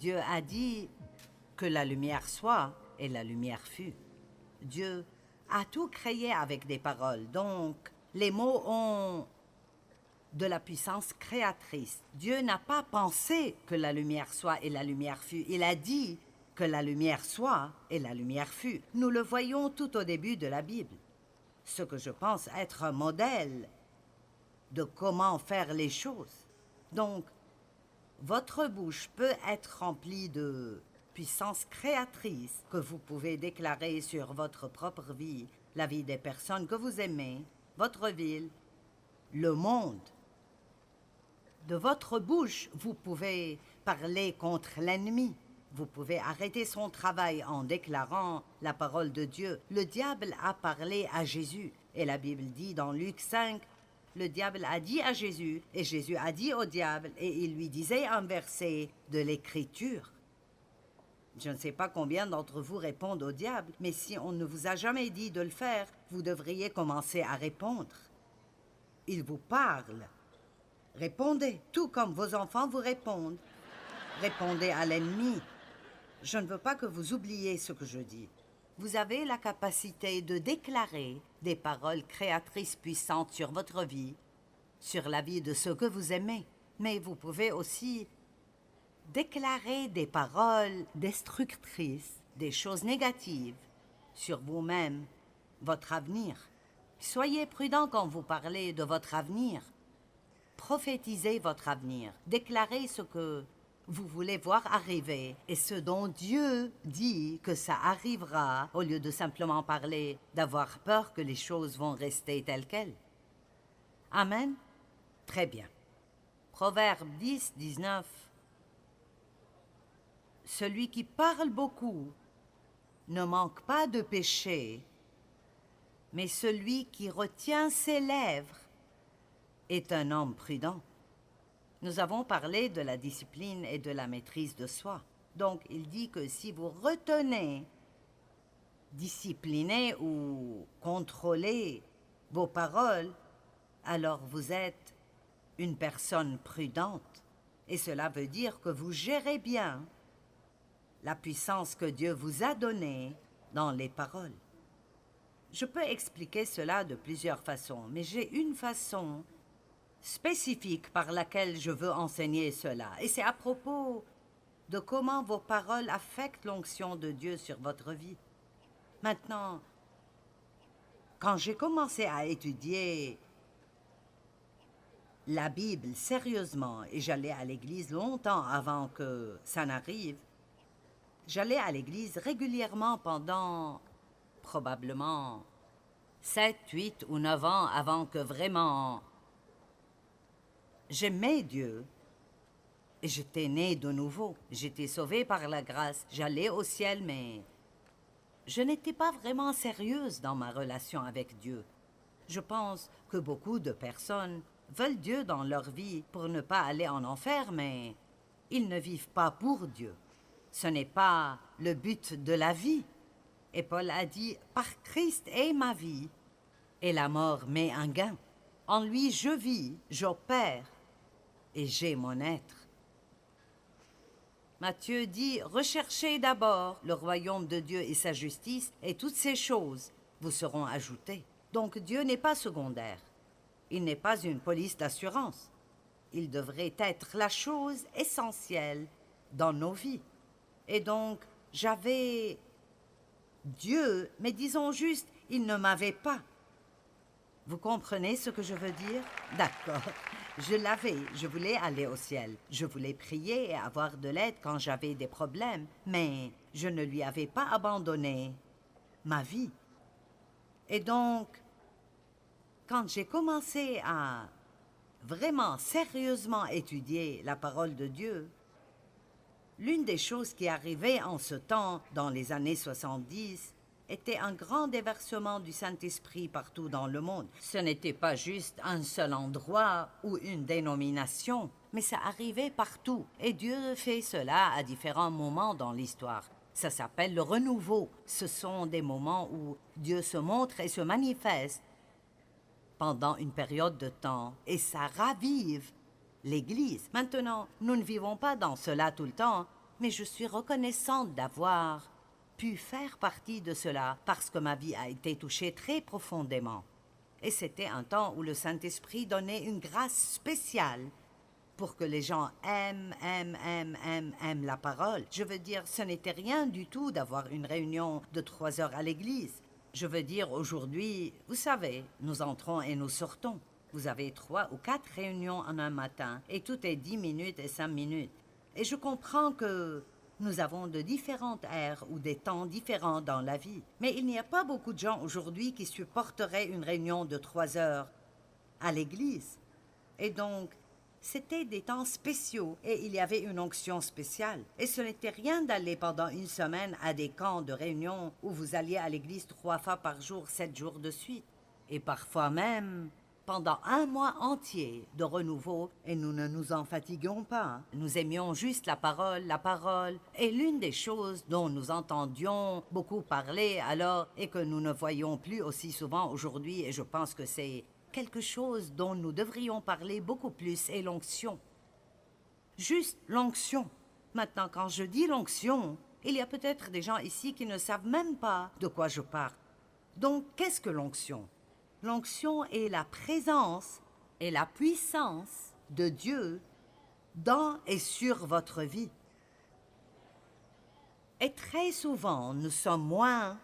Dieu a dit que la lumière soit et la lumière fut. Dieu a tout créé avec des paroles, donc les mots ont de la puissance créatrice. Dieu n'a pas pensé que la lumière soit et la lumière fut. Il a dit que la lumière soit et la lumière fut. Nous le voyons tout au début de la Bible. Ce que je pense être un modèle de comment faire les choses. Donc, votre bouche peut être remplie de puissance créatrice que vous pouvez déclarer sur votre propre vie, la vie des personnes que vous aimez, votre ville, le monde. De votre bouche, vous pouvez parler contre l'ennemi. Vous pouvez arrêter son travail en déclarant la parole de Dieu. Le diable a parlé à Jésus. Et la Bible dit dans Luc 5, le diable a dit à Jésus, et Jésus a dit au diable, et il lui disait un verset de l'Écriture. Je ne sais pas combien d'entre vous répondent au diable, mais si on ne vous a jamais dit de le faire, vous devriez commencer à répondre. Il vous parle. Répondez, tout comme vos enfants vous répondent. Répondez à l'ennemi. Je ne veux pas que vous oubliez ce que je dis. Vous avez la capacité de déclarer des paroles créatrices puissantes sur votre vie, sur la vie de ceux que vous aimez, mais vous pouvez aussi déclarer des paroles destructrices, des choses négatives sur vous-même, votre avenir. Soyez prudent quand vous parlez de votre avenir. Prophétisez votre avenir. Déclarez ce que vous voulez voir arriver et ce dont Dieu dit que ça arrivera au lieu de simplement parler d'avoir peur que les choses vont rester telles quelles. Amen. Très bien. Proverbe 10, 19. Celui qui parle beaucoup ne manque pas de péché, mais celui qui retient ses lèvres est un homme prudent. Nous avons parlé de la discipline et de la maîtrise de soi. Donc il dit que si vous retenez, disciplinez ou contrôlez vos paroles, alors vous êtes une personne prudente. Et cela veut dire que vous gérez bien la puissance que Dieu vous a donnée dans les paroles. Je peux expliquer cela de plusieurs façons, mais j'ai une façon spécifique par laquelle je veux enseigner cela, et c'est à propos de comment vos paroles affectent l'onction de Dieu sur votre vie. Maintenant, quand j'ai commencé à étudier la Bible sérieusement, et j'allais à l'église longtemps avant que ça n'arrive, j'allais à l'église régulièrement pendant probablement sept, huit ou neuf ans avant que vraiment J'aimais Dieu. Et j'étais né de nouveau. J'étais sauvé par la grâce. J'allais au ciel, mais je n'étais pas vraiment sérieuse dans ma relation avec Dieu. Je pense que beaucoup de personnes veulent Dieu dans leur vie pour ne pas aller en enfer, mais ils ne vivent pas pour Dieu. Ce n'est pas le but de la vie. Et Paul a dit, par Christ est ma vie, et la mort m'est un gain. En lui je vis, j'opère, et j'ai mon être. Matthieu dit, recherchez d'abord le royaume de Dieu et sa justice, et toutes ces choses vous seront ajoutées. Donc Dieu n'est pas secondaire. Il n'est pas une police d'assurance. Il devrait être la chose essentielle dans nos vies. Et donc, j'avais Dieu, mais disons juste, il ne m'avait pas. Vous comprenez ce que je veux dire? D'accord. Je l'avais, je voulais aller au ciel. Je voulais prier et avoir de l'aide quand j'avais des problèmes, mais je ne lui avais pas abandonné ma vie. Et donc, quand j'ai commencé à vraiment sérieusement étudier la parole de Dieu, l'une des choses qui arrivait en ce temps, dans les années 70, était un grand déversement du Saint-Esprit partout dans le monde. Ce n'était pas juste un seul endroit ou une dénomination, mais ça arrivait partout. Et Dieu fait cela à différents moments dans l'histoire. Ça s'appelle le renouveau. Ce sont des moments où Dieu se montre et se manifeste pendant une période de temps et ça ravive l'Église. Maintenant, nous ne vivons pas dans cela tout le temps, mais je suis reconnaissante d'avoir pu faire partie de cela parce que ma vie a été touchée très profondément. Et c'était un temps où le Saint-Esprit donnait une grâce spéciale pour que les gens aiment, aiment, aiment, aiment, aiment la parole. Je veux dire, ce n'était rien du tout d'avoir une réunion de trois heures à l'église. Je veux dire, aujourd'hui, vous savez, nous entrons et nous sortons. Vous avez trois ou quatre réunions en un matin et tout est dix minutes et cinq minutes. Et je comprends que nous avons de différentes ères ou des temps différents dans la vie. Mais il n'y a pas beaucoup de gens aujourd'hui qui supporteraient une réunion de trois heures à l'église. Et donc, c'était des temps spéciaux et il y avait une onction spéciale. Et ce n'était rien d'aller pendant une semaine à des camps de réunion où vous alliez à l'église trois fois par jour, sept jours de suite. Et parfois même pendant un mois entier de renouveau et nous ne nous en fatiguions pas. Nous aimions juste la parole, la parole. Et l'une des choses dont nous entendions beaucoup parler alors et que nous ne voyons plus aussi souvent aujourd'hui, et je pense que c'est quelque chose dont nous devrions parler beaucoup plus est l'onction. Juste l'onction. Maintenant, quand je dis l'onction, il y a peut-être des gens ici qui ne savent même pas de quoi je parle. Donc, qu'est-ce que l'onction? L'onction est la présence et la puissance de Dieu dans et sur votre vie. Et très souvent, nous sommes moins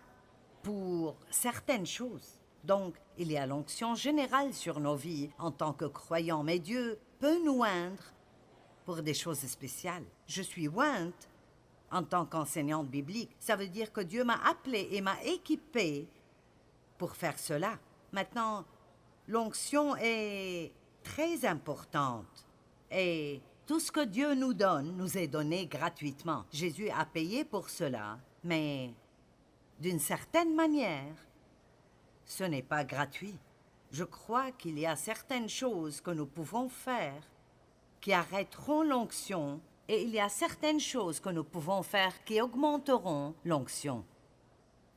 pour certaines choses. Donc, il y a l'onction générale sur nos vies en tant que croyants, mais Dieu peut nous oindre pour des choses spéciales. Je suis ointe en tant qu'enseignante biblique. Ça veut dire que Dieu m'a appelé et m'a équipé pour faire cela. Maintenant, l'onction est très importante et tout ce que Dieu nous donne nous est donné gratuitement. Jésus a payé pour cela, mais d'une certaine manière, ce n'est pas gratuit. Je crois qu'il y a certaines choses que nous pouvons faire qui arrêteront l'onction et il y a certaines choses que nous pouvons faire qui augmenteront l'onction.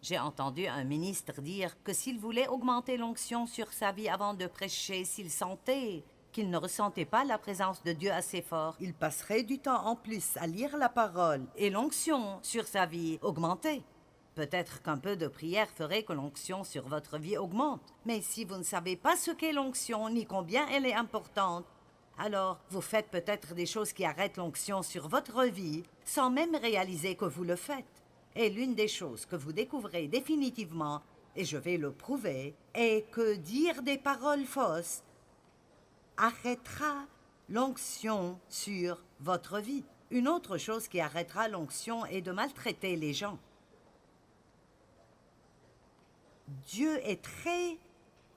J'ai entendu un ministre dire que s'il voulait augmenter l'onction sur sa vie avant de prêcher, s'il sentait qu'il ne ressentait pas la présence de Dieu assez fort, il passerait du temps en plus à lire la parole et l'onction sur sa vie augmentait. Peut-être qu'un peu de prière ferait que l'onction sur votre vie augmente. Mais si vous ne savez pas ce qu'est l'onction ni combien elle est importante, alors vous faites peut-être des choses qui arrêtent l'onction sur votre vie sans même réaliser que vous le faites. Et l'une des choses que vous découvrez définitivement, et je vais le prouver, est que dire des paroles fausses arrêtera l'onction sur votre vie. Une autre chose qui arrêtera l'onction est de maltraiter les gens. Dieu est très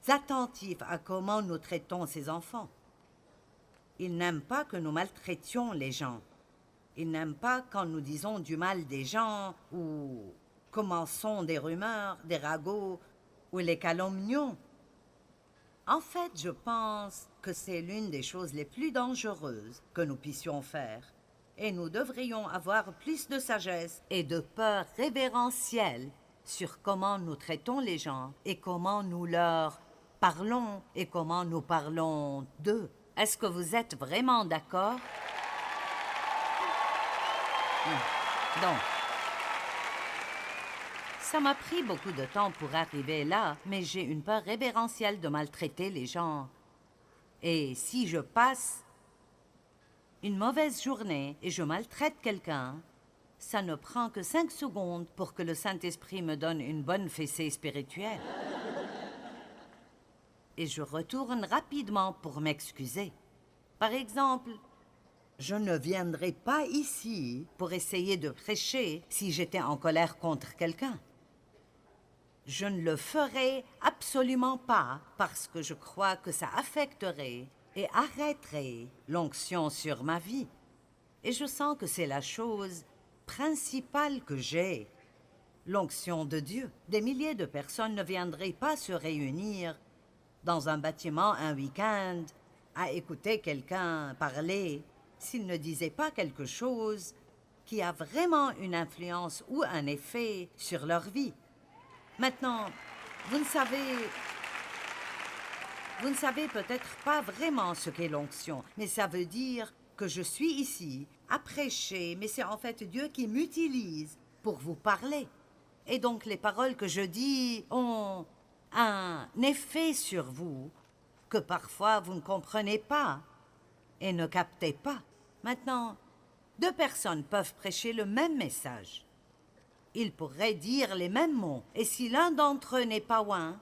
attentif à comment nous traitons ses enfants. Il n'aime pas que nous maltraitions les gens. Il n'aime pas quand nous disons du mal des gens ou commençons des rumeurs, des ragots ou les calomnions. En fait, je pense que c'est l'une des choses les plus dangereuses que nous puissions faire. Et nous devrions avoir plus de sagesse et de peur révérentielle sur comment nous traitons les gens et comment nous leur parlons et comment nous parlons d'eux. Est-ce que vous êtes vraiment d'accord? Donc, ça m'a pris beaucoup de temps pour arriver là, mais j'ai une peur révérentielle de maltraiter les gens. Et si je passe une mauvaise journée et je maltraite quelqu'un, ça ne prend que cinq secondes pour que le Saint-Esprit me donne une bonne fessée spirituelle. Et je retourne rapidement pour m'excuser. Par exemple, je ne viendrai pas ici pour essayer de prêcher si j'étais en colère contre quelqu'un. Je ne le ferai absolument pas parce que je crois que ça affecterait et arrêterait l'onction sur ma vie. Et je sens que c'est la chose principale que j'ai, l'onction de Dieu. Des milliers de personnes ne viendraient pas se réunir dans un bâtiment un week-end à écouter quelqu'un parler s'il ne disait pas quelque chose qui a vraiment une influence ou un effet sur leur vie. Maintenant, vous ne savez... Vous ne savez peut-être pas vraiment ce qu'est l'onction, mais ça veut dire que je suis ici à prêcher, mais c'est en fait Dieu qui m'utilise pour vous parler. Et donc les paroles que je dis ont un effet sur vous que parfois vous ne comprenez pas et ne captez pas. Maintenant, deux personnes peuvent prêcher le même message. Ils pourraient dire les mêmes mots, et si l'un d'entre eux n'est pas loin,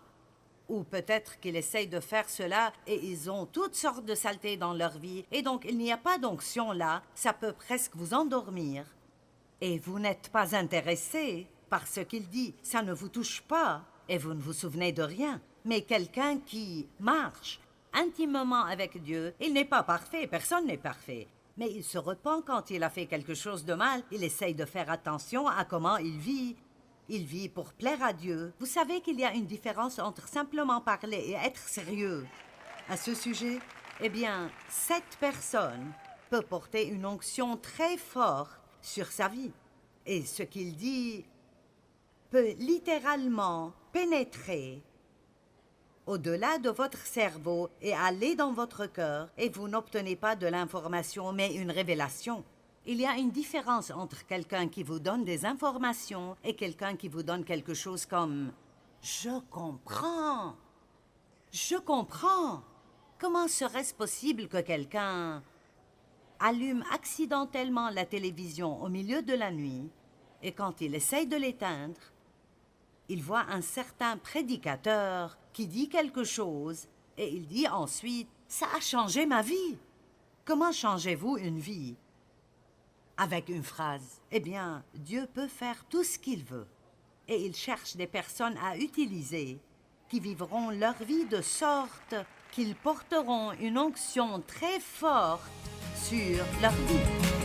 ou peut-être qu'ils essayent de faire cela et ils ont toutes sortes de saletés dans leur vie, et donc il n'y a pas d'onction là, ça peut presque vous endormir. Et vous n'êtes pas intéressé par ce qu'il dit, ça ne vous touche pas, et vous ne vous souvenez de rien. Mais quelqu'un qui marche intimement avec Dieu, il n'est pas parfait, personne n'est parfait. Mais il se repent quand il a fait quelque chose de mal, il essaye de faire attention à comment il vit. Il vit pour plaire à Dieu. Vous savez qu'il y a une différence entre simplement parler et être sérieux. À ce sujet, eh bien, cette personne peut porter une onction très forte sur sa vie. Et ce qu'il dit peut littéralement pénétrer au-delà de votre cerveau et aller dans votre cœur, et vous n'obtenez pas de l'information, mais une révélation. Il y a une différence entre quelqu'un qui vous donne des informations et quelqu'un qui vous donne quelque chose comme ⁇ Je comprends ⁇ Je comprends. Comment serait-ce possible que quelqu'un allume accidentellement la télévision au milieu de la nuit et quand il essaye de l'éteindre, il voit un certain prédicateur qui dit quelque chose et il dit ensuite Ça a changé ma vie. Comment changez-vous une vie? Avec une phrase. Eh bien, Dieu peut faire tout ce qu'il veut. Et il cherche des personnes à utiliser qui vivront leur vie de sorte qu'ils porteront une onction très forte sur leur vie.